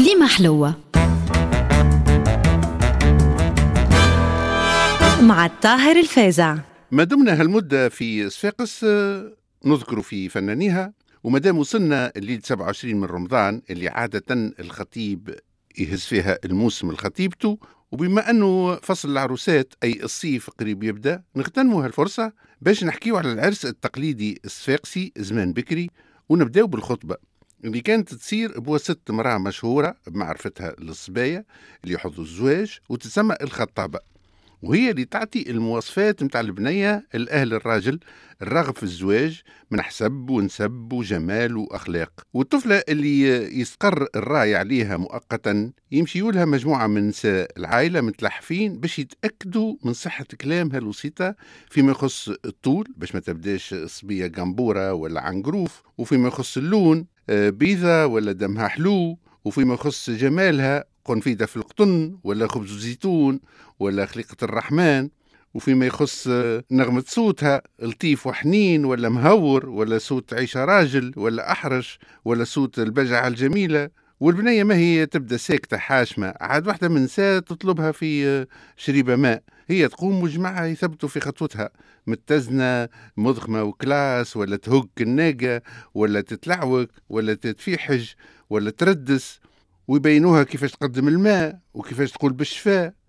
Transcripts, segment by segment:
كليمة حلوة. مع الطاهر الفازع ما دمنا هالمدة في صفاقس آه، نذكر في فنانيها وما دام وصلنا الليل 27 من رمضان اللي عادة الخطيب يهز فيها الموسم لخطيبته وبما أنه فصل العروسات أي الصيف قريب يبدأ نغتنموا هالفرصة باش نحكيو على العرس التقليدي الصفاقسي زمان بكري ونبدأو بالخطبة. اللي كانت تصير بواسطة امرأة مشهورة بمعرفتها للصبايا اللي يحضوا الزواج وتسمى الخطابة وهي اللي تعطي المواصفات متاع البنية الأهل الراجل الراغب في الزواج من حسب ونسب وجمال وأخلاق. والطفلة اللي يستقر الراي عليها مؤقتا يمشي لها مجموعة من نساء العائلة متلحفين باش يتأكدوا من صحة كلامها الوسيطة فيما يخص الطول باش ما تبداش صبية جنبورة ولا عنقروف وفيما يخص اللون بيضة ولا دمها حلو وفيما يخص جمالها قنفيدة في القطن ولا خبز زيتون ولا خليقة الرحمن وفيما يخص آه، نغمة صوتها لطيف وحنين ولا مهور ولا صوت عيشة راجل ولا أحرش ولا صوت البجعة الجميلة. والبنية ما هي تبدأ ساكتة حاشمة عاد واحدة من نساء تطلبها في آه، شريبة ماء. هي تقوم وجماعة يثبتوا في خطوتها. متزنة مضخمة وكلاس ولا تهك الناقة ولا تتلعوك ولا تتفيحج ولا تردس. ويبينوها كيفاش تقدم الماء وكيفاش تقول بالشفاء.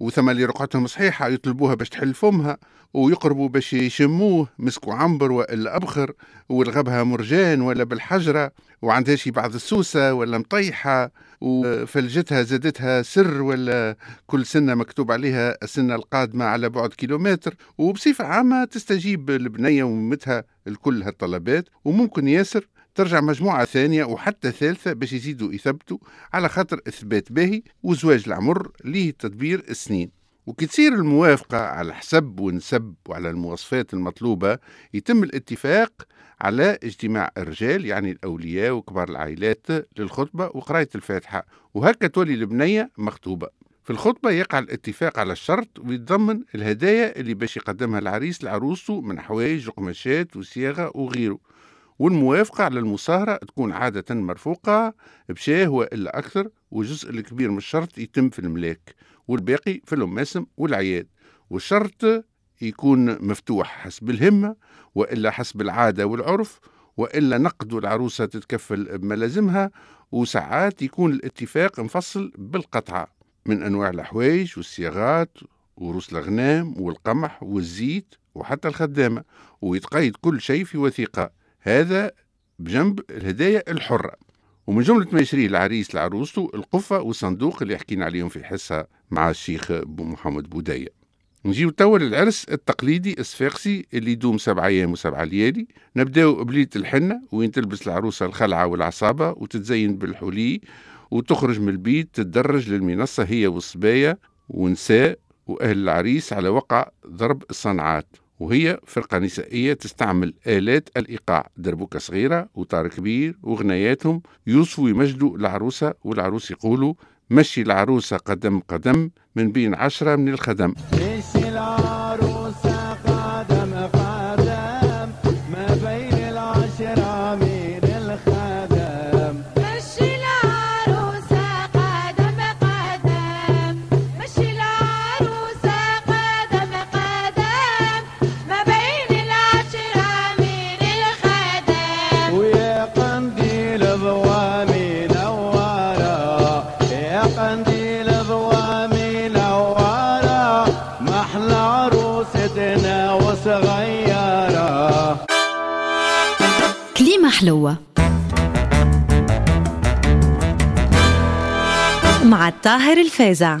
وثم اللي رقعتهم صحيحة يطلبوها باش تحل فمها ويقربوا باش يشموه مسكوا عنبر ولا أبخر والغبها مرجان ولا بالحجرة وعندها شي بعض السوسة ولا مطيحة وفلجتها زادتها سر ولا كل سنة مكتوب عليها السنة القادمة على بعد كيلومتر. وبصفة عامة تستجيب البنية ومتها الكل هالطلبات وممكن ياسر ترجع مجموعة ثانية وحتى ثالثة باش يزيدوا يثبتوا على خاطر إثبات باهي وزواج العمر ليه تدبير السنين. وكي تصير الموافقة على حسب ونسب وعلى المواصفات المطلوبة يتم الاتفاق على اجتماع الرجال يعني الأولياء وكبار العائلات للخطبة وقراية الفاتحة. وهكا تولي البنية مخطوبة. في الخطبة يقع الاتفاق على الشرط ويتضمن الهدايا اللي باش يقدمها العريس لعروسته من حوايج وقماشات وصياغة وغيره. والموافقة على المصاهرة تكون عادة مرفوقة بشاه وإلا أكثر والجزء الكبير من الشرط يتم في الملاك والباقي في الأماسم والعياد. والشرط يكون مفتوح حسب الهمة وإلا حسب العادة والعرف وإلا نقد العروسة تتكفل بملازمها وساعات يكون الاتفاق مفصل بالقطعة من أنواع الحوايج والصياغات وروس الأغنام والقمح والزيت وحتى الخدامة ويتقيد كل شيء في وثيقة. هذا بجنب الهدايا الحرة. ومن جملة ما يشريه العريس لعروسته القفة والصندوق اللي حكينا عليهم في حصة مع الشيخ بو محمد بودية. نجيو توا للعرس التقليدي الصفاقسي اللي يدوم سبع أيام وسبع ليالي. نبداو بليلة الحنة وين تلبس العروسة الخلعة والعصابة وتتزين بالحلي وتخرج من البيت تتدرج للمنصة هي والصبايا ونساء وأهل العريس على وقع ضرب الصنعات. وهي فرقة نسائية تستعمل آلات الإيقاع. دربوكة صغيرة وطار كبير وغناياتهم. يوصفوا يمجدوا العروسة والعروس يقولوا مشي العروسة قدم قدم من بين عشرة من الخدم. كليمة حلوة. مع الطاهر الفازع.